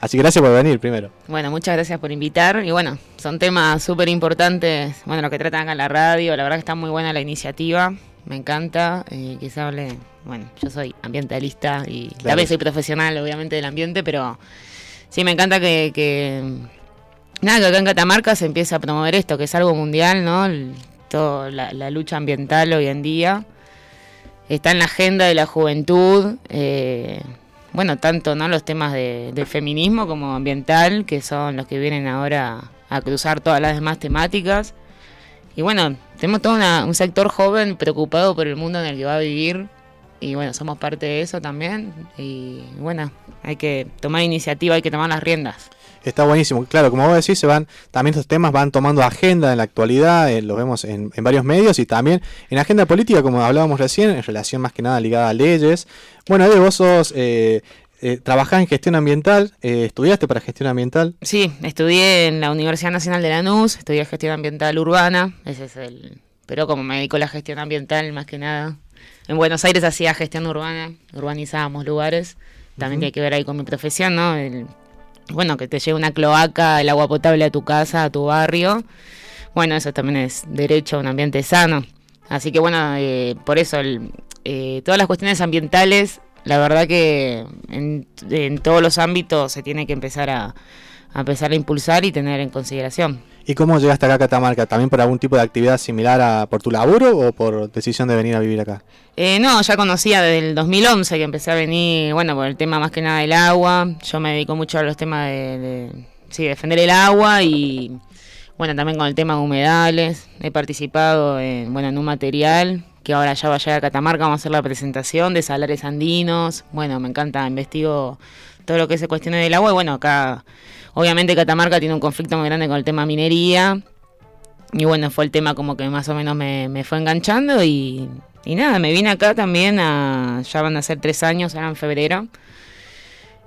Así que gracias por venir primero. Bueno, muchas gracias por invitar. Y bueno, son temas súper importantes, bueno, lo que tratan acá en la radio. La verdad que está muy buena la iniciativa. Me encanta eh, que se hable. Bueno, yo soy ambientalista y Claro. también soy profesional, obviamente, del ambiente, pero sí me encanta que, que nada, que acá en Catamarca se empiece a promover esto, que es algo mundial, ¿no? El- todo la, la lucha ambiental hoy en día está en la agenda de la juventud. eh, bueno, tanto no los temas de, feminismo como ambiental, que son los que vienen ahora a cruzar todas las demás temáticas. Y bueno, tenemos todo una- un sector joven preocupado por el mundo en el que va a vivir. Y bueno, somos parte de eso también. Y bueno, hay que tomar iniciativa, hay que tomar las riendas. Está buenísimo. Claro, como vos decís, se van, también estos temas van tomando agenda en la actualidad, eh, los vemos en, en varios medios y también en agenda política, como hablábamos recién, en relación más que nada ligada a leyes. Bueno, Ede, vos sos, eh, eh, trabajás en gestión ambiental, eh, estudiaste para gestión ambiental. Sí, estudié en la Universidad Nacional de Lanús, estudié gestión ambiental urbana, ese es el... Pero como me dedico a la gestión ambiental más que nada. En Buenos Aires hacía gestión urbana, urbanizábamos lugares, también Ujú. tiene que ver ahí con mi profesión, ¿no? El- bueno, que te lleve una cloaca, el agua potable a tu casa, a tu barrio. Bueno, eso también es derecho a un ambiente sano. Así que bueno, eh, por eso el- eh, todas las cuestiones ambientales, la verdad que en, todos los ámbitos se tiene que empezar a empezar a impulsar y tener en consideración. ¿Y cómo llegaste acá a Catamarca? ¿También por algún tipo de actividad similar a por tu laburo o por decisión de venir a vivir acá? Eh, no, ya conocía desde el 2011 que empecé a venir, bueno, por el tema más que nada del agua. Yo me dedico mucho a los temas de, de- sí, defender el agua y, bueno, también con el tema de humedales. He participado en, bueno, en un material que ahora ya va a llegar a Catamarca, vamos a hacer la presentación de salares andinos. Bueno, me encanta, investigo todo lo que se cuestione del agua y bueno, acá, obviamente Catamarca tiene un conflicto muy grande con el tema minería. Y bueno, fue el tema como que más o menos me, me fue enganchando y, y nada, me vine acá también a, ya van a ser tres años, ahora en febrero.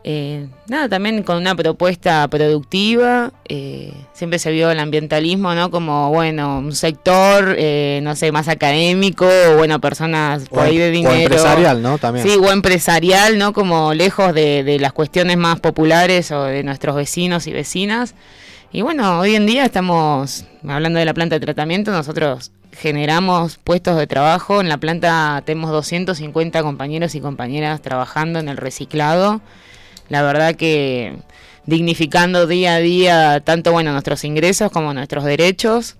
Eh, nada, también con una propuesta productiva, eh, siempre se vio el ambientalismo, ¿no? Como, bueno, un sector, eh, no sé, más académico, o bueno, personas por O, ahí de o dinero. empresarial, ¿no? También. Sí, o empresarial, ¿no? Como lejos de, de las cuestiones más populares o de nuestros vecinos y vecinas. Y bueno, hoy en día estamos hablando de la planta de tratamiento, nosotros generamos puestos de trabajo. En la planta tenemos 250 compañeros y compañeras trabajando en el reciclado. La verdad que dignificando día a día tanto bueno nuestros ingresos como nuestros derechos.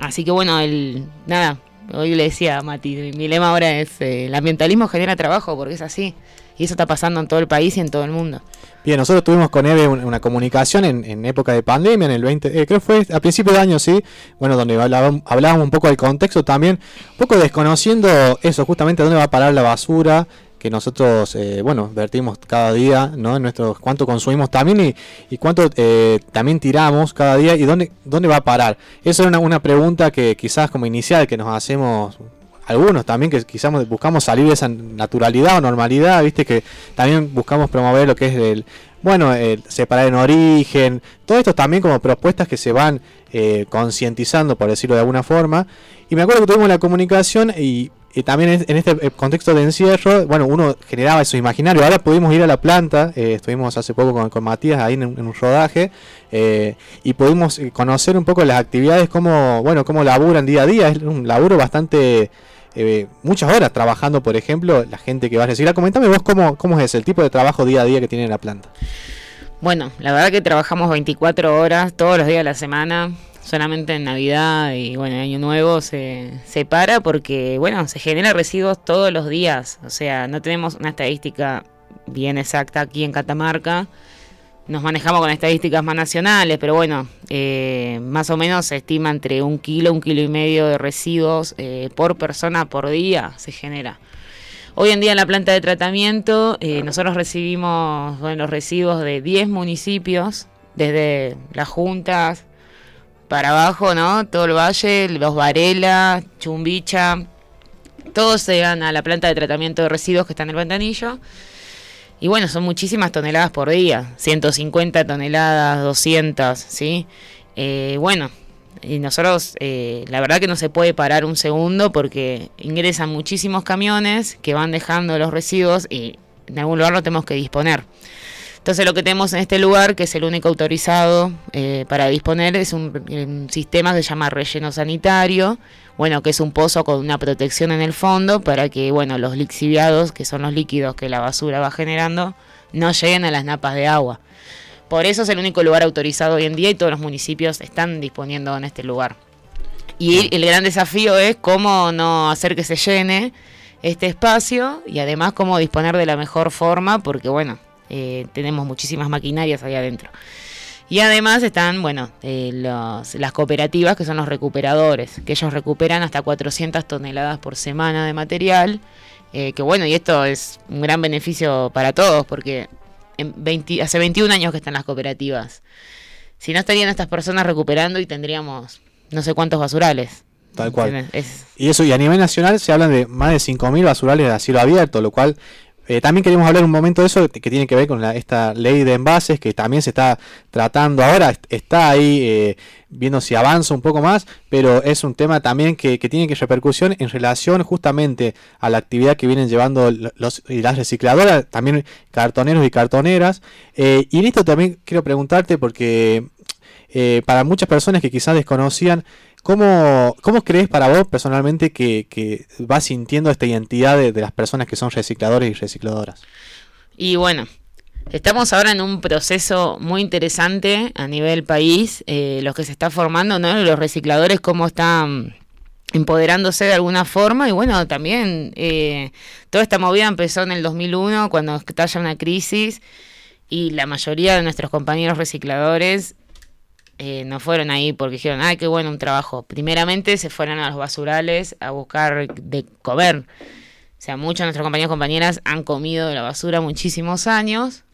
Así que bueno, el nada, hoy le decía a Mati, mi lema ahora es eh, el ambientalismo genera trabajo, porque es así. Y eso está pasando en todo el país y en todo el mundo. Bien, nosotros tuvimos con Eve un- una comunicación en, en época de pandemia, en el 20, eh, creo fue a principios de año, sí, bueno, donde hablábamos, hablábamos un poco del contexto también, un poco desconociendo eso, justamente dónde va a parar la basura que nosotros, eh, bueno, vertimos cada día, ¿no? En nuestros, cuánto consumimos también y, y cuánto eh, también tiramos cada día y dónde, dónde va a parar. Esa era una, una pregunta que quizás como inicial que nos hacemos algunos también que quizás buscamos salir de esa naturalidad o normalidad, viste que también buscamos promover lo que es el, bueno, el separar en origen, todo esto también como propuestas que se van eh, concientizando, por decirlo de alguna forma. Y me acuerdo que tuvimos la comunicación y, y también en este eh, contexto de encierro, bueno, uno generaba eso imaginario. Ahora pudimos ir a la planta, eh, estuvimos hace poco con, con Matías ahí en, un- rodaje eh, y pudimos eh, conocer un poco las actividades, cómo, bueno, cómo laburan día a día. Es un laburo bastante eh, muchas horas trabajando, por ejemplo, la gente que va a reciclar. Comentame vos cómo, cómo es el tipo de trabajo día a día que tiene en la planta. Bueno, la verdad que trabajamos 24 horas todos los días de la semana. Solamente en Navidad y bueno, Año Nuevo se, se para porque, bueno, se genera residuos todos los días. O sea, no tenemos una estadística bien exacta aquí en Catamarca. Nos manejamos con estadísticas más nacionales, pero bueno, eh, más o menos se estima entre un kilo, un kilo y medio de residuos eh, por persona por día se genera. Hoy en día en la planta de tratamiento eh, nosotros recibimos bueno, los residuos de 10 municipios, desde las juntas para abajo, ¿no? Todo el valle, los Varela, Chumbicha, todos se van a la planta de tratamiento de residuos que está en el ventanillo. Y bueno, son muchísimas toneladas por día, 150 toneladas, 200, ¿sí? Eh, bueno, y nosotros, eh, la verdad que no se puede parar un segundo porque ingresan muchísimos camiones que van dejando los residuos y en algún lugar lo tenemos que disponer. Entonces lo que tenemos en este lugar, que es el único autorizado eh, para disponer, es un, sistema que se llama relleno sanitario, bueno, que es un pozo con una protección en el fondo para que, bueno, los lixiviados, que son los líquidos que la basura va generando, no lleguen a las napas de agua. Por eso es el único lugar autorizado hoy en día y todos los municipios están disponiendo en este lugar. Y el gran desafío es cómo no hacer que se llene este espacio y además cómo disponer de la mejor forma, porque bueno, eh, tenemos muchísimas maquinarias ahí adentro. Y además están, bueno, eh, las cooperativas que son los recuperadores, que ellos recuperan hasta 400 toneladas por semana de material. Eh, que bueno, y esto es un gran beneficio para todos, porque en 20, hace 21 años que están las cooperativas. Si no estarían estas personas recuperando y tendríamos no sé cuántos basurales. Tal cual. Y eso, y a nivel nacional se hablan de más de 5.000 basurales a cielo abierto, lo cual eh, también queremos hablar un momento de eso que tiene que ver con esta ley de envases que también se está tratando ahora, está ahí eh, viendo si avanza un poco más, pero es un tema también que, tiene que repercusión en relación justamente a la actividad que vienen llevando las recicladoras, también cartoneros y cartoneras. Eh, y en esto también quiero preguntarte porque para muchas personas que quizás desconocían ¿Cómo, ¿Cómo crees para vos personalmente que, que vas sintiendo esta identidad de, las personas que son recicladores y recicladoras? Y bueno, Estamos ahora en un proceso muy interesante a nivel país, eh, los que se está formando, ¿no? Los recicladores, cómo están empoderándose de alguna forma y bueno, también eh, toda esta movida empezó en el 2001 cuando estalla una crisis y la mayoría de nuestros compañeros recicladores eh, no fueron ahí porque dijeron, ay, qué bueno un trabajo. Primeramente se fueron a los basurales a buscar de comer. O sea, muchos de nuestros compañeros y compañeras han comido de la basura muchísimos años.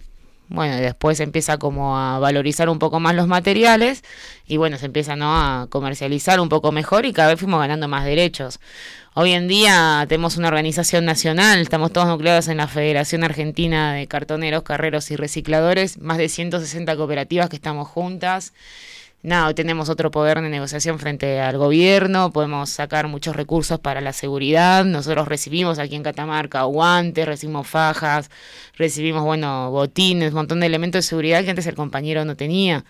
Bueno, después empieza como a valorizar un poco más los materiales y bueno, se empieza a comercializar un poco mejor y cada vez fuimos ganando más derechos. Hoy en día tenemos una organización nacional, estamos todos nucleados en la Federación Argentina de Cartoneros, Carreros y Recicladores, más de 160 cooperativas que estamos juntas nada, tenemos otro poder de negociación frente al gobierno, podemos sacar muchos recursos para la seguridad, nosotros recibimos aquí en Catamarca guantes, recibimos fajas, recibimos, bueno, botines, un montón de elementos de seguridad que antes el compañero no tenía.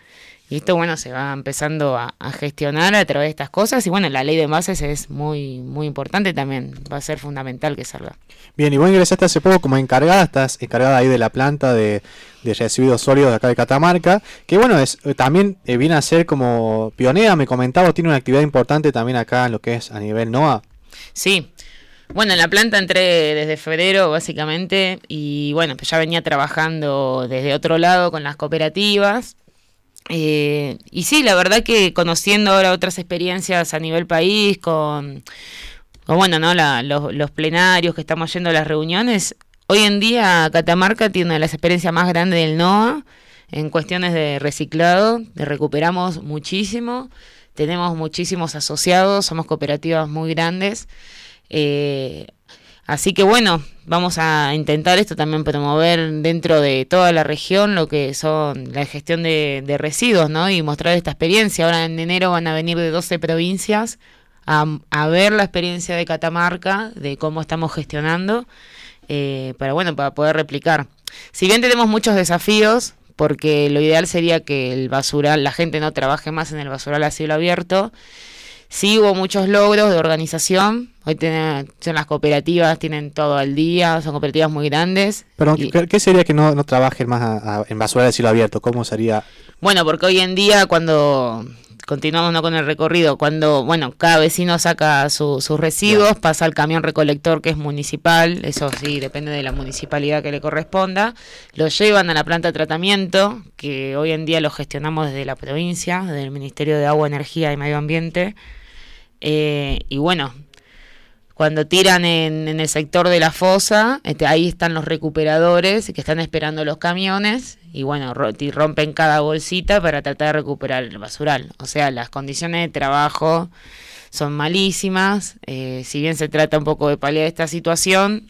Y esto, bueno, se va empezando a, gestionar a través de estas cosas. Y bueno, la ley de bases es muy, muy importante también. Va a ser fundamental que salga. Bien, y vos ingresaste hace poco como encargada, estás encargada ahí de la planta de, de residuos sólidos de acá de Catamarca. Que bueno, es eh, también eh, viene a ser como pionera, me comentaba, tiene una actividad importante también acá en lo que es a nivel NOA. Sí, bueno, en la planta entré desde febrero, básicamente, y bueno, pues ya venía trabajando desde otro lado con las cooperativas. Eh, y sí, la verdad que conociendo ahora otras experiencias a nivel país, con, bueno, ¿no? los, plenarios que estamos yendo a las reuniones, hoy en día Catamarca tiene una de las experiencias más grandes del NOA en cuestiones de reciclado, recuperamos muchísimo, tenemos muchísimos asociados, somos cooperativas muy grandes. Eh, Así que bueno, vamos a intentar esto también promover dentro de toda la región lo que son la gestión de, residuos, ¿no? Y mostrar esta experiencia. Ahora en enero van a venir de 12 provincias a, ver la experiencia de Catamarca, de cómo estamos gestionando, eh, para bueno, para poder replicar. Si bien tenemos muchos desafíos, porque lo ideal sería que el basural, la gente no trabaje más en el basural a cielo abierto, Sí hubo muchos logros de organización. Hoy tienen, son las cooperativas, tienen todo al día, son cooperativas muy grandes. Pero, ¿qué sería que no, no trabajen más en basura de cielo abierto? ¿Cómo sería? Bueno, porque hoy en día cuando continuamos ¿no? con el recorrido, cuando, bueno, cada vecino saca sus residuos, pasa al camión recolector que es municipal, eso sí, depende de la municipalidad que le corresponda, lo llevan a la planta de tratamiento, que hoy en día lo gestionamos desde la provincia, desde el Ministerio de Agua, Energía y Medio Ambiente, eh, y bueno, cuando tiran en, el sector de la fosa, este, ahí están los recuperadores que están esperando los camiones y bueno, rompen cada bolsita para tratar de recuperar el basural. O sea, las condiciones de trabajo son malísimas. Eh, si bien se trata un poco de paliar esta situación,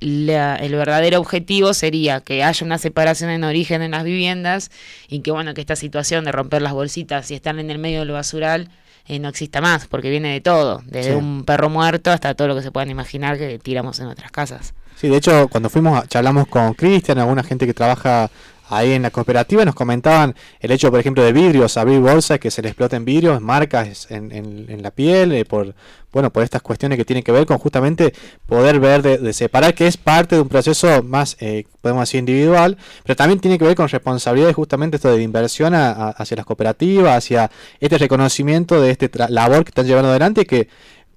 el verdadero objetivo sería que haya una separación en origen en las viviendas y que bueno, que esta situación de romper las bolsitas y estar en el medio del basural eh, no exista más, porque viene de todo, desde un perro muerto hasta todo lo que se puedan imaginar que tiramos en otras casas. Sí, de hecho, cuando fuimos, charlamos con Cristian, alguna gente que trabaja ahí en la cooperativa. Nos comentaban el hecho, por ejemplo, de vidrios, abrir bolsas, que se le exploten vidrios, marcas en, en, la piel, eh, por bueno por estas cuestiones que tienen que ver con justamente poder ver de, separar, que es parte de un proceso más, eh, podemos decir, individual, pero también tiene que ver con responsabilidades justamente esto de inversión hacia las cooperativas, hacia este reconocimiento de este labor que están llevando adelante, que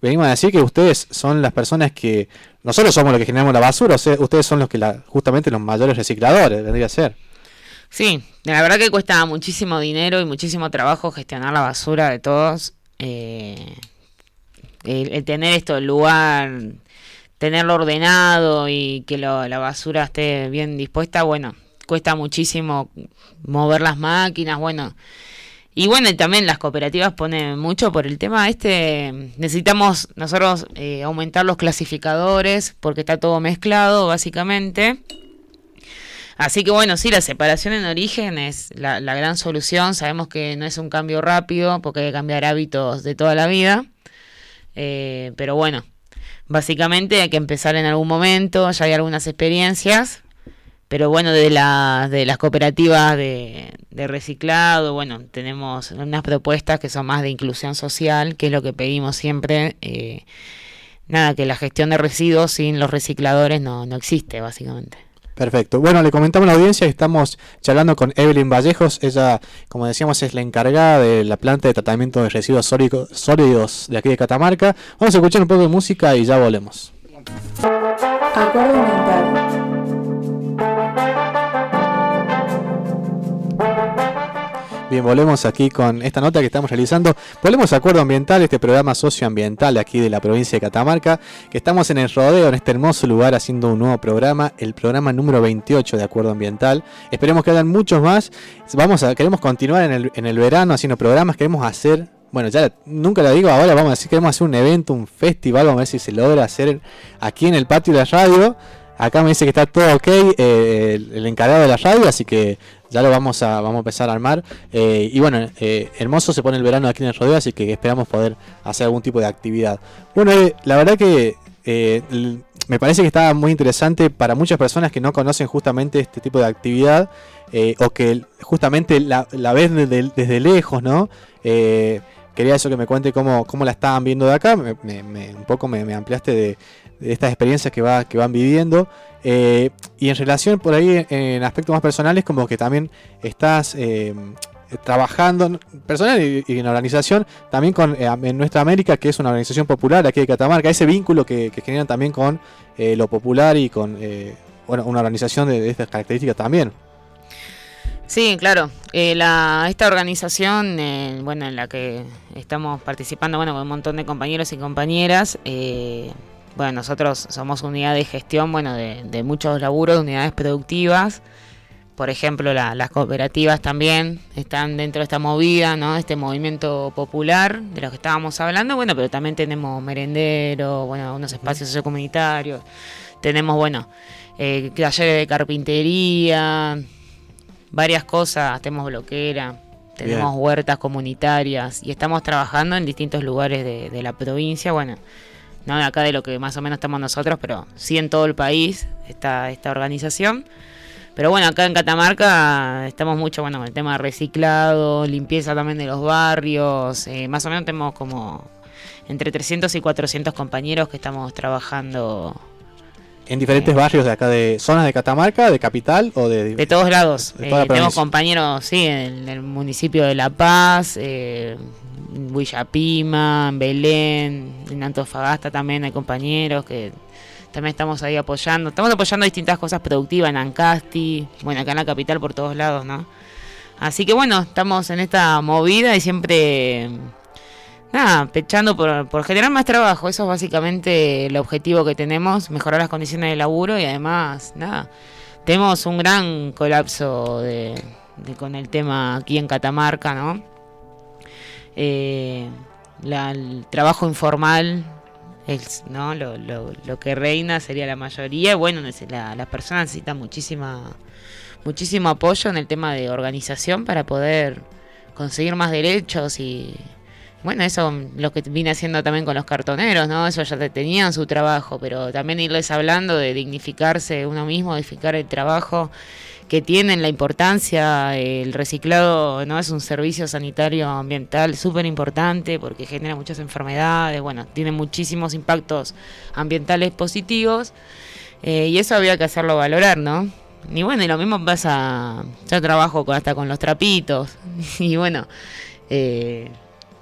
venimos a decir que ustedes son las personas que nosotros somos los que generamos la basura, o sea, ustedes son los que la, justamente los mayores recicladores, vendría a ser. Sí, la verdad que cuesta muchísimo dinero y muchísimo trabajo gestionar la basura de todos. Eh, el, tener esto, el lugar, tenerlo ordenado y que la basura esté bien dispuesta, bueno, cuesta muchísimo mover las máquinas, bueno. Y bueno, también las cooperativas ponen mucho por el tema este, necesitamos nosotros eh, aumentar los clasificadores porque está todo mezclado básicamente. Así que bueno, sí, la separación en origen es la, gran solución. Sabemos que no es un cambio rápido porque hay que cambiar hábitos de toda la vida. Eh, pero bueno, básicamente hay que empezar en algún momento, ya hay algunas experiencias. Pero bueno, de, la, las cooperativas de, reciclado, bueno, tenemos unas propuestas que son más de inclusión social, que es lo que pedimos siempre. Eh, nada, que la gestión de residuos sin los recicladores no, no existe, básicamente. Perfecto. Bueno, le comentamos a la audiencia que estamos charlando con Evelyn Vallejos. Ella, como decíamos, es la encargada de la planta de tratamiento de residuos sólidos de aquí de Catamarca. Vamos a escuchar un poco de música y ya volvemos. Bien, volvemos aquí con esta nota que estamos realizando. Volvemos a Acuerdo Ambiental, este programa socioambiental aquí de la provincia de Catamarca, que estamos en el rodeo, en este hermoso lugar, haciendo un nuevo programa, el programa número 28 de Acuerdo Ambiental. Esperemos que hagan muchos más. Vamos a, queremos continuar en el, en el verano haciendo programas, queremos hacer bueno, ya nunca lo digo, ahora vamos a decir que queremos hacer un evento, un festival, vamos a ver si se logra hacer aquí en el patio de la radio. Acá me dice que está todo ok eh, el, encargado de la radio, así que ya lo vamos a, vamos a empezar a armar. Eh, y bueno, eh, hermoso se pone el verano aquí en el rodeo, así que esperamos poder hacer algún tipo de actividad. Bueno, la verdad que me parece que está muy interesante para muchas personas que no conocen justamente este tipo de actividad o que justamente la, la ven desde, lejos, ¿no? Quería eso que me cuente cómo, cómo la estaban viendo de acá. un poco me, ampliaste de, estas experiencias que, va, que van viviendo. Eh, y en relación por ahí, en aspectos más personales, como que también estás eh, trabajando personal y, en organización también con eh, en Nuestra América, que es una organización popular aquí de Catamarca, ese vínculo que, generan también con lo popular y con una organización de, estas características también. Sí, claro. la, esta organización, bueno, en la que estamos participando, bueno, con un montón de compañeros y compañeras, bueno, nosotros somos unidad de gestión, bueno, de, muchos laburos, de unidades productivas. Por ejemplo, las cooperativas también están dentro de esta movida, ¿no? Este movimiento popular de lo que estábamos hablando, bueno, pero también tenemos merendero, bueno, unos espacios sociocomunitarios. Tenemos, bueno, eh, talleres de carpintería, varias cosas, tenemos bloquera, tenemos huertas comunitarias y estamos trabajando en distintos lugares de, de la provincia, bueno no de acá de lo que más o menos estamos nosotros, pero sí en todo el país está esta organización. Pero bueno, acá en Catamarca estamos mucho bueno, con el tema de reciclado, limpieza también de los barrios. Eh, más o menos tenemos como entre 300 y 400 compañeros que estamos trabajando. En diferentes eh, barrios de acá, de zonas de Catamarca, de capital o de... De todos lados. Eh, tenemos compañeros, sí, en el municipio de La Paz, en Villapima, en Belén, en Antofagasta también hay compañeros que también estamos ahí apoyando. Estamos apoyando distintas cosas productivas en Ancasti, bueno, acá en la capital por todos lados, ¿no? Así que bueno, estamos en esta movida y siempre, nada, pechando por, por generar más trabajo. Eso es básicamente el objetivo que tenemos, mejorar las condiciones de laburo y además, nada, tenemos un gran colapso de, con el tema aquí en Catamarca, ¿no? eh, el trabajo informal es, ¿no? Lo, lo, que reina sería la mayoría. Bueno, la, las personas necesitan muchísima, muchísimo apoyo en el tema de organización para poder conseguir más derechos y, bueno, eso lo que vine haciendo también con los cartoneros, ¿no? Eso ya tenían su trabajo, pero también irles hablando de dignificarse uno mismo, dignificar el trabajo que tienen, la importancia, el reciclado no es un servicio sanitario ambiental súper importante porque genera muchas enfermedades, bueno, tiene muchísimos impactos ambientales positivos eh, y eso había que hacerlo valorar, ¿no? Y bueno, y lo mismo pasa, yo trabajo hasta con los trapitos y bueno, eh,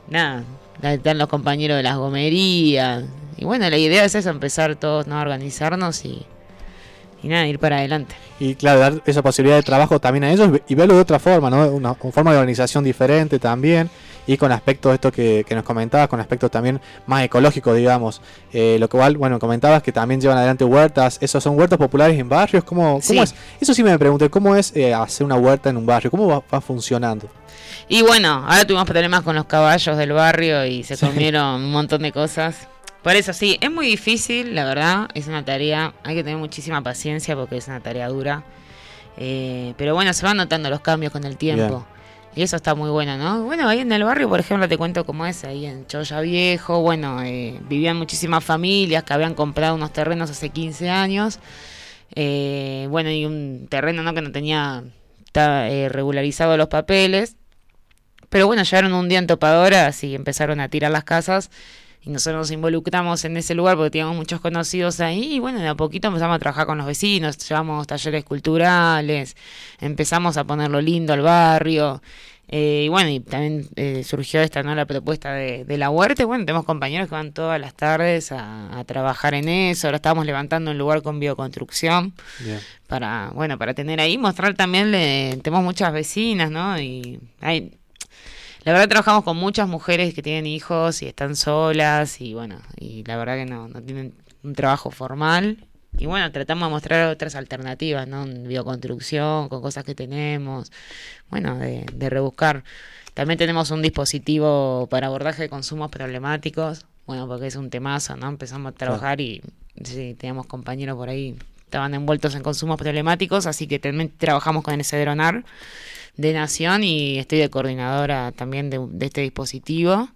nada, están los compañeros de las gomerías y bueno, la idea es eso, empezar todos ¿no? a organizarnos y y nada, ir para adelante. Y claro, dar esa posibilidad de trabajo también a ellos y verlo de otra forma, ¿no? Una, forma de organización diferente también y con aspectos esto que, que nos comentabas, con aspectos también más ecológicos, digamos. Eh, lo cual, bueno, comentabas que también llevan adelante huertas. ¿Esos son huertas populares en barrios? ¿Cómo, cómo es? Eso sí me pregunté, ¿cómo es eh, hacer una huerta en un barrio? ¿Cómo va, funcionando? Y bueno, ahora tuvimos problemas con los caballos del barrio y se comieron un montón de cosas. Por eso sí, es muy difícil, la verdad, es una tarea, hay que tener muchísima paciencia porque es una tarea dura. Eh, pero bueno, se van notando los cambios con el tiempo. Y eso está muy bueno, ¿no? Bueno, ahí en el barrio, por ejemplo, te cuento cómo es, ahí en Choya Viejo, bueno, eh, vivían muchísimas familias que habían comprado unos terrenos hace 15 años. Eh, bueno, y un terreno ¿no? que no tenía regularizado los papeles. Pero bueno, llegaron un día en topadoras y empezaron a tirar las casas y nosotros nos involucramos en ese lugar porque teníamos muchos conocidos ahí y bueno, de a poquito empezamos a trabajar con los vecinos, llevamos talleres culturales, empezamos a ponerlo lindo al barrio. Eh, y bueno, y también eh, surgió esta no la propuesta de, la huerta. Bueno, tenemos compañeros que van todas las tardes a, trabajar en eso. Ahora estamos levantando un lugar con bioconstrucción para, bueno, para tener ahí, mostrar también, le, tenemos muchas vecinas, ¿no? Y hay, la verdad trabajamos con muchas mujeres que tienen hijos y están solas y bueno, y la verdad que no, no tienen un trabajo formal. Y bueno, tratamos de mostrar otras alternativas, ¿no? Bioconstrucción, con cosas que tenemos, bueno, de, de rebuscar. También tenemos un dispositivo para abordaje de consumos problemáticos, bueno, porque es un temazo, ¿no? Empezamos a trabajar y sí, teníamos compañeros por ahí, estaban envueltos en consumos problemáticos, así que también trabajamos con ese dronar de Nación y estoy de coordinadora también de, este dispositivo.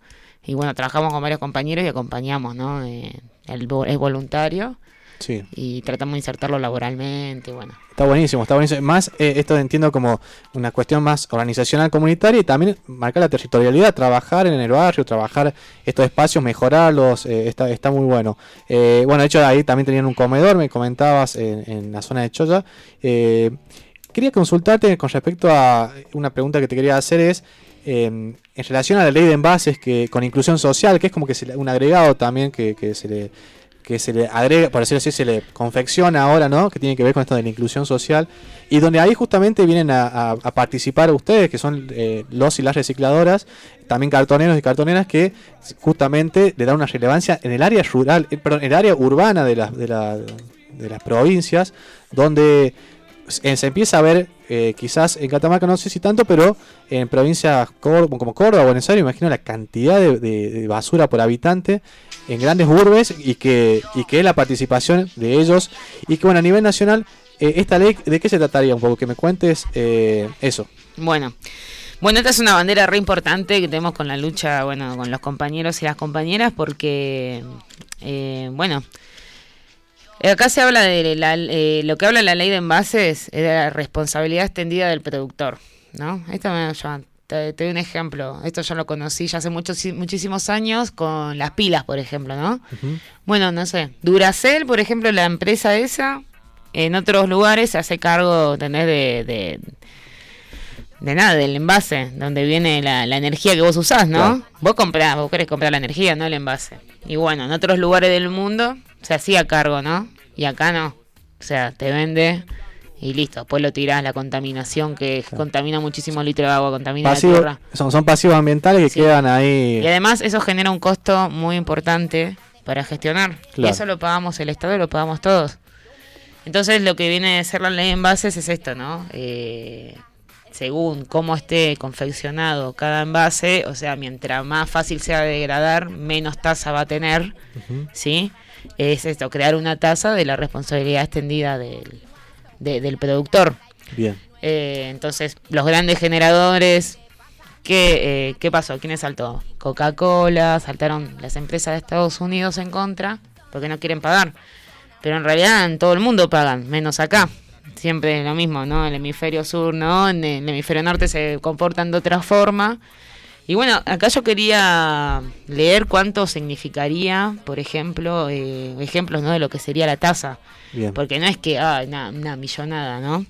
Y bueno, trabajamos con varios compañeros y acompañamos, ¿no? Eh, el, es voluntario. Sí. Y tratamos de insertarlo laboralmente, bueno. Está buenísimo, está buenísimo. Más, eh, esto entiendo como una cuestión más organizacional comunitaria y también marcar la territorialidad, trabajar en el barrio, trabajar estos espacios, mejorarlos, eh, está, está muy bueno. bueno, de hecho ahí también tenían un comedor, me comentabas, en, en la zona de Choya. Quería consultarte con respecto a una pregunta que te quería hacer es em, en relación a la ley de envases que con inclusión social, que es como que se, un agregado también que, se le que se le agrega, por decirlo así, se le confecciona ahora, ¿no? Que tiene que ver con esto de la inclusión social y donde ahí justamente vienen a, participar ustedes, que son eh, los y las recicladoras, también cartoneros y cartoneras que justamente le dan una relevancia en el área rural, eh, perdón, en el área urbana de, de, la, de las provincias, donde eh, se empieza a ver, eh, quizás en Catamarca no sé si tanto, pero en provincias como Córdoba, Buenos Aires, imagino la cantidad de, basura por habitante en grandes urbes y que, y que la participación de ellos y que bueno, a nivel nacional, eh, esta ley, ¿de qué se trataría un poco? Que me cuentes eso. Bueno. Bueno, esta es una bandera re importante que tenemos con la lucha, bueno, con los compañeros y las compañeras, porque, bueno, Acá se habla de la, eh, lo que habla la ley de envases es de la responsabilidad extendida del productor, ¿no? Esto me, te, doy un ejemplo. Esto yo lo conocí ya hace muchos, muchísimos años con las pilas, por ejemplo, ¿no? Bueno, no sé. Duracell, por ejemplo, la empresa esa, en otros lugares se hace cargo. De, de, de nada, del envase, donde viene la, energía que vos usás, ¿no? Vos comprás, vos querés comprar la energía, no el envase. Y bueno, en otros lugares del mundo se hacía cargo, ¿no? Y acá no. O sea, te vende y listo. Después lo tirás, la contaminación que contamina muchísimo litro de agua, contamina la tierra. Son, son pasivos ambientales que quedan ahí. Y además eso genera un costo muy importante para gestionar. Y eso lo pagamos el Estado y lo pagamos todos. Entonces lo que viene a ser la ley en bases es esto, ¿no? Eh, según cómo esté confeccionado cada envase, o sea, mientras más fácil sea degradar, menos tasa va a tener, ¿sí? Es esto, crear una tasa de la responsabilidad extendida del, del productor. Bien. Eh, entonces, los grandes generadores ¿Qué, eh, ¿Qué pasó? ¿Quiénes saltó? Coca-Cola, saltaron las empresas de Estados Unidos en contra porque no quieren pagar. Pero en realidad en todo el mundo pagan, menos acá. Siempre es lo mismo, ¿no? El hemisferio sur, ¿no? En el hemisferio norte se comportan de otra forma. Y bueno, acá yo quería leer cuánto significaría, por ejemplo, eh, ejemplos ¿no? de lo que sería la tasa. Porque no es que, ah, una, millonada, ¿no?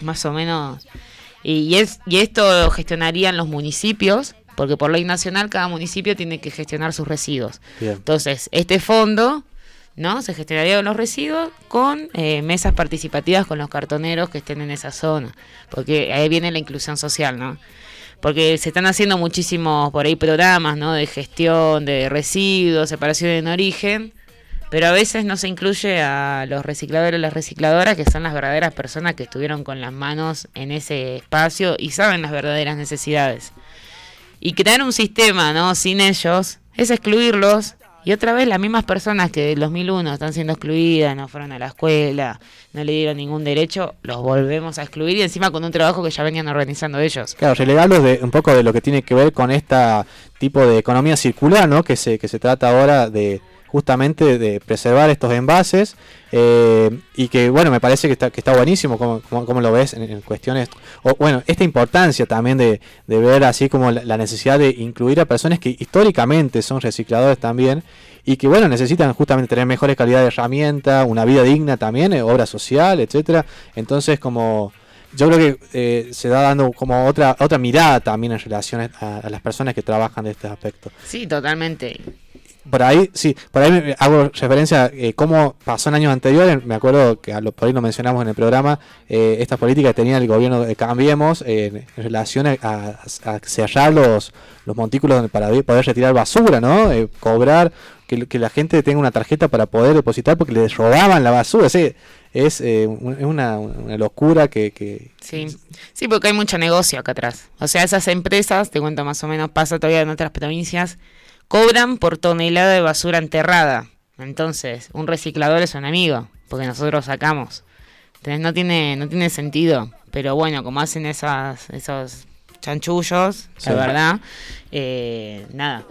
Más o menos. Y, es, y esto gestionarían los municipios, porque por ley nacional cada municipio tiene que gestionar sus residuos. Entonces, este fondo ¿no? Se gestionaría los residuos con eh, mesas participativas con los cartoneros que estén en esa zona, porque ahí viene la inclusión social, ¿no? Porque se están haciendo muchísimos por ahí programas, ¿no? De gestión de residuos, separación en origen, pero a veces no se incluye a los recicladores y las recicladoras, que son las verdaderas personas que estuvieron con las manos en ese espacio y saben las verdaderas necesidades. Y crear un sistema, ¿no? Sin ellos es excluirlos y otra vez las mismas personas que del 2001 están siendo excluidas, no fueron a la escuela, no le dieron ningún derecho, los volvemos a excluir y encima con un trabajo que ya venían organizando ellos. Claro, relegarlos de un poco de lo que tiene que ver con este tipo de economía circular, ¿no? Que se, que se trata ahora de justamente de preservar estos envases eh, y que bueno me parece que está, que está buenísimo como, como, lo ves en, cuestiones o bueno esta importancia también de, de ver así como la, necesidad de incluir a personas que históricamente son recicladores también y que bueno necesitan justamente tener mejores calidad de herramienta una vida digna también eh, obra social etcétera. Entonces como yo creo que eh, se da dando como otra otra mirada también en relación a, a las personas que trabajan de este aspecto. Sí totalmente por ahí, sí, por ahí hago referencia a eh, cómo pasó en años anteriores. Me acuerdo que a lo, por ahí lo mencionamos en el programa, eh, esta política que tenía el gobierno de Cambiemos en relación a, cerrar los, los montículos para poder retirar basura, ¿no? Eh, cobrar, que, la gente tenga una tarjeta para poder depositar porque les robaban la basura. Sí, es una, una, locura que, que, Sí. sí, porque hay mucho negocio acá atrás. O sea, esas empresas, te cuento más o menos, pasa todavía en otras provincias cobran por tonelada de basura enterrada. Entonces, un reciclador es un amigo, porque nosotros sacamos. Entonces no tiene, no tiene sentido. Pero bueno, como hacen esas, esos chanchullos, la verdad, eh, nada.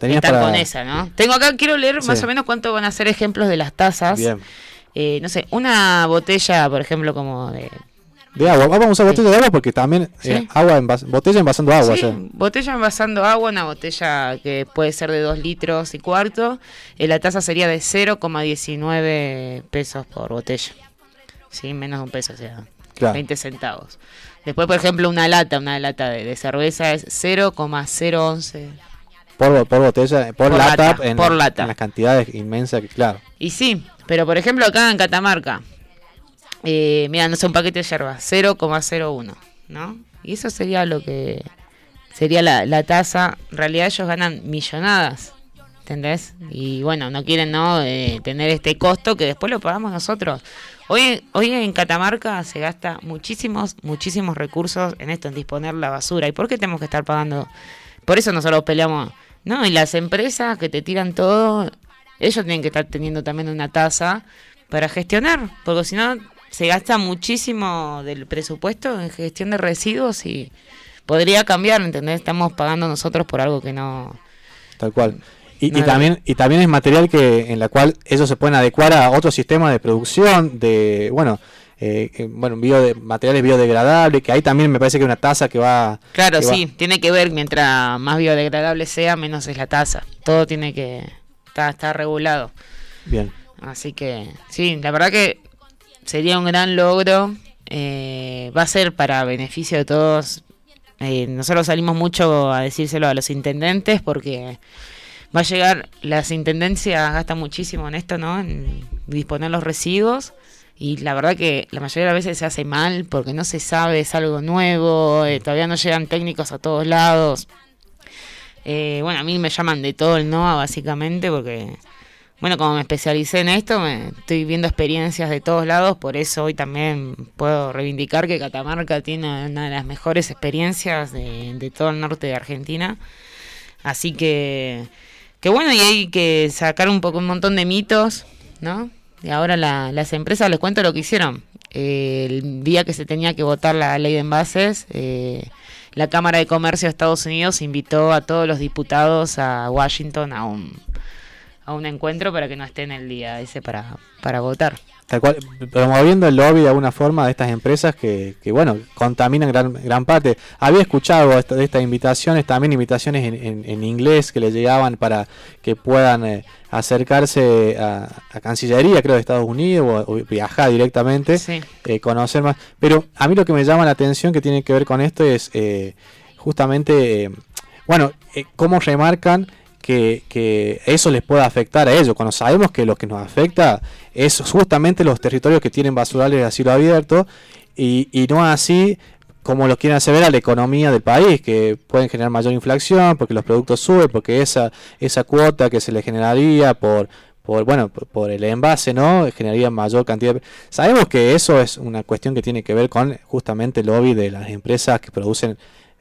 Están con esa, ¿no? Tengo acá, quiero leer más o menos cuánto van a ser ejemplos de las tazas. Eh, no sé, una botella, por ejemplo, como de de agua. Vamos a botella de agua porque también eh, agua botella envasando agua. Sí, botella envasando agua, una botella que puede ser de 2 litros y cuarto. Eh, la tasa sería de 0,19 pesos por botella. Sí, menos de un peso, o sea, 20 centavos. Después, por ejemplo, una lata, una lata de, cerveza es 0,011 por, por botella, por, lata, en, por lata. En las cantidades inmensas que, claro. Y sí, pero por ejemplo acá en Catamarca, eh, mira, no sé, un paquete de yerba, 0,01, ¿no? Y eso sería lo que sería la, tasa. En realidad ellos ganan millonadas, ¿entendés? Y bueno, no quieren no eh, tener este costo que después lo pagamos nosotros. Hoy, hoy en Catamarca se gasta muchísimos, muchísimos recursos en esto, en disponer la basura. ¿Y por qué tenemos que estar pagando? Por eso nosotros peleamos. No, y las empresas que te tiran todo, ellos tienen que estar teniendo también una tasa para gestionar, porque si no se gasta muchísimo del presupuesto en gestión de residuos y podría cambiar, ¿entendés? Estamos pagando nosotros por algo que no... Tal cual. Y, también y también es material que en la cual ellos se pueden adecuar a otro sistema de producción de bueno eh, bueno bio de, materiales biodegradables que ahí también me parece que una tasa que va claro sí tiene que ver mientras más biodegradable sea menos es la tasa todo tiene que estar está regulado bien así que sí la verdad que sería un gran logro. Eh, va a ser para beneficio de todos. Eh, nosotros salimos mucho a decírselo a los intendentes porque va a llegar, las intendencias gastan muchísimo en esto, ¿no? En disponer los residuos. Y la verdad que la mayoría de las veces se hace mal porque no se sabe, es algo nuevo, eh, todavía no llegan técnicos a todos lados. bueno, a mí me llaman de todo el NOA básicamente porque bueno, como me especialicé en esto, me estoy viendo experiencias de todos lados, por eso hoy también puedo reivindicar que Catamarca tiene una de las mejores experiencias de, todo el norte de Argentina. Así que, que bueno, y hay que sacar un poco un montón de mitos, ¿no? Y ahora las empresas, les cuento lo que hicieron. el día que se tenía que votar la ley de envases, eh, la Cámara de Comercio de Estados Unidos invitó a todos los diputados a Washington a un, a un encuentro para que no estén el día ese para, para votar. Tal cual, promoviendo el lobby de alguna forma de estas empresas que, que bueno, contaminan gran, gran parte. Había escuchado de estas invitaciones, también invitaciones en, en, inglés que le llegaban para que puedan eh, acercarse a, Cancillería, creo, de Estados Unidos, o, viajar directamente, eh, conocer más. Pero a mí lo que me llama la atención que tiene que ver con esto es eh, justamente, bueno, cómo remarcan que, eso les pueda afectar a ellos, cuando sabemos que lo que nos afecta es justamente los territorios que tienen basurales de asilo abierto y, y no así como lo quieren hacer ver a la economía del país, que pueden generar mayor inflación porque los productos suben, porque esa, esa cuota que se le generaría por, por bueno por, el envase no generaría mayor cantidad de... sabemos que eso es una cuestión que tiene que ver con justamente el lobby de las empresas que producen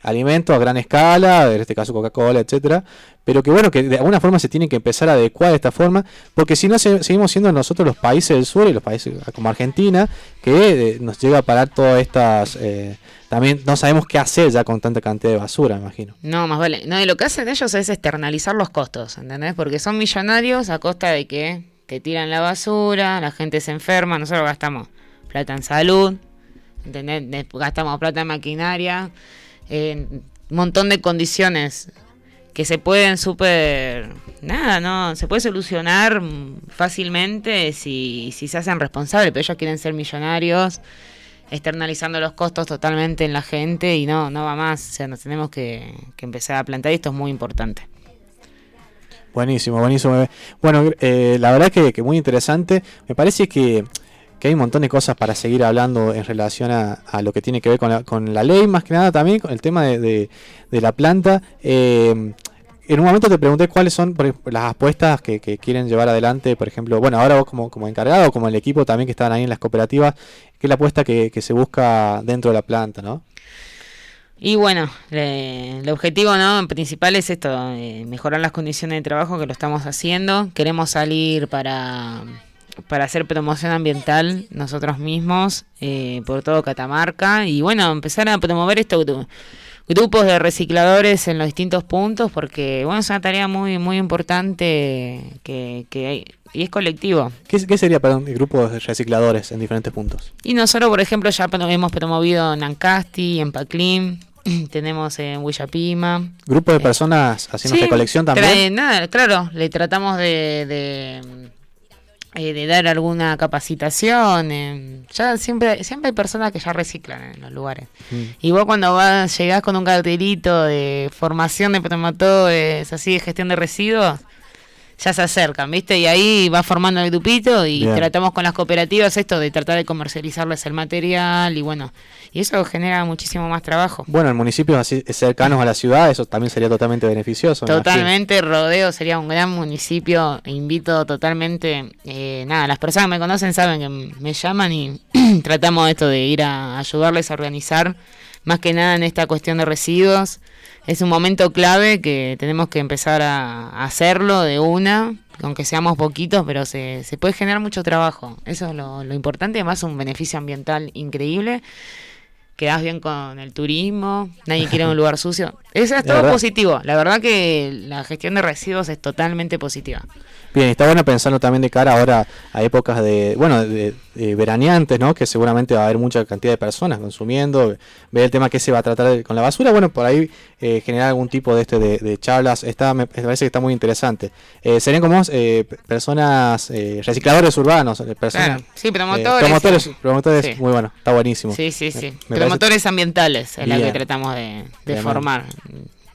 alimentos a gran escala, en este caso Coca-Cola, etcétera, pero que bueno, que de alguna forma se tiene que empezar a adecuar de esta forma, porque si no seguimos siendo nosotros los países del sur y los países como Argentina, que eh, nos llega a parar todas estas... Eh, también no sabemos qué hacer ya con tanta cantidad de basura, imagino. No, más vale. No, y lo que hacen ellos es externalizar los costos, ¿entendés? Porque son millonarios a costa de que te tiran la basura, la gente se enferma, nosotros gastamos plata en salud, ¿entendés? Gastamos plata en maquinaria un montón de condiciones que se pueden súper... Nada, no, se puede solucionar fácilmente si, si se hacen responsables, pero ellos quieren ser millonarios, externalizando los costos totalmente en la gente y no, no va más. O sea, nos tenemos que, empezar a plantear y esto es muy importante. Buenísimo, buenísimo. Bueno, eh, la verdad que, que muy interesante. Me parece que que hay un montón de cosas para seguir hablando en relación a, lo que tiene que ver con la, ley, más que nada también con el tema de, la planta. Eh, en un momento te pregunté cuáles son las apuestas que, quieren llevar adelante, por ejemplo, bueno, ahora vos como, como encargado, como el equipo también que están ahí en las cooperativas, ¿qué es la apuesta que, se busca dentro de la planta, no? Y bueno, el objetivo ¿no? principal es esto, eh, mejorar las condiciones de trabajo que lo estamos haciendo. Queremos salir para para hacer promoción ambiental nosotros mismos eh, por todo Catamarca y bueno, empezar a promover estos grupos de recicladores en los distintos puntos porque bueno, es una tarea muy muy importante que, que hay, y es colectivo. ¿Qué, sería para un grupo de recicladores en diferentes puntos? Y nosotros, por ejemplo, ya hemos promovido en Ancasti, en Paclim, tenemos en Huillapima. ¿Grupo de personas haciendo recolección también? nada, claro, le tratamos de eh, de dar alguna capacitación. ya siempre siempre hay personas que ya reciclan en los lugares. Mm. Y vos cuando vas, llegás con un cartelito de formación de promotores, así de gestión de residuos, ya se acercan, ¿viste? Y ahí va formando el grupito y tratamos con las cooperativas esto de tratar de comercializarles el material y bueno, y eso genera muchísimo más trabajo. Bueno, en municipios así cercanos a la ciudad eso también sería totalmente beneficioso. Totalmente, Rodeo sería un gran municipio, invito totalmente, eh, nada, las personas que me conocen saben que me llaman y tratamos esto de ir a ayudarles a organizar, más que nada en esta cuestión de residuos es un momento clave que tenemos que empezar a, hacerlo de una, aunque seamos poquitos, pero se, se puede generar mucho trabajo. Eso es lo, lo importante, además un beneficio ambiental increíble. Quedas bien con el turismo, nadie quiere un lugar sucio. Eso es todo positivo. La verdad que la gestión de residuos es totalmente positiva. Bien, está bueno pensarlo también de cara ahora a épocas de, bueno, de, veraneantes, ¿no? Que seguramente va a haber mucha cantidad de personas consumiendo, ver el tema que se va a tratar con la basura, bueno, por ahí eh, generar algún tipo de este de, charlas, está, me parece que está muy interesante. Eh, serían como eh, personas, eh, recicladores urbanos, personas, sí, promotores. promotores, promotores muy bueno, está buenísimo. Sí, sí, sí. promotores ambientales es la que tratamos de, formar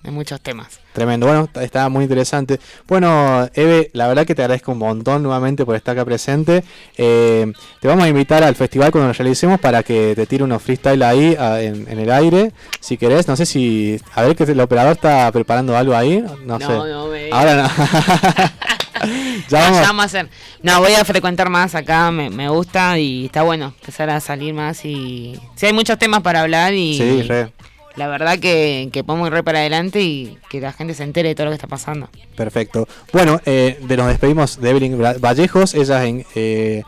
de muchos temas. Tremendo, bueno, está muy interesante. Bueno, Eve, la verdad que te agradezco un montón nuevamente por estar acá presente. Eh, te vamos a invitar al festival cuando lo realicemos para que te tire unos freestyle ahí en, el aire, si querés. No sé si, a ver que el operador está preparando algo ahí. No, sé. Ahora no. ya vamos. a hacer. No, voy a frecuentar más acá, me, me, gusta y está bueno empezar a salir más y... Sí, hay muchos temas para hablar y... Sí, re la verdad que, que podemos ir re para adelante y que la gente se entere de todo lo que está pasando. Perfecto. Bueno, eh, nos despedimos de Evelyn Vallejos, ella es eh,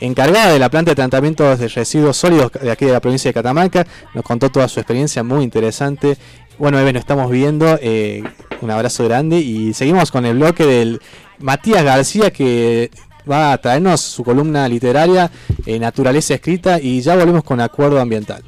encargada de la planta de tratamiento de residuos sólidos de aquí de la provincia de Catamarca, nos contó toda su experiencia muy interesante. Bueno, Evelyn, nos estamos viendo, eh, un abrazo grande y seguimos con el bloque del Matías García que va a traernos su columna literaria Naturaleza Escrita y ya volvemos con Acuerdo Ambiental.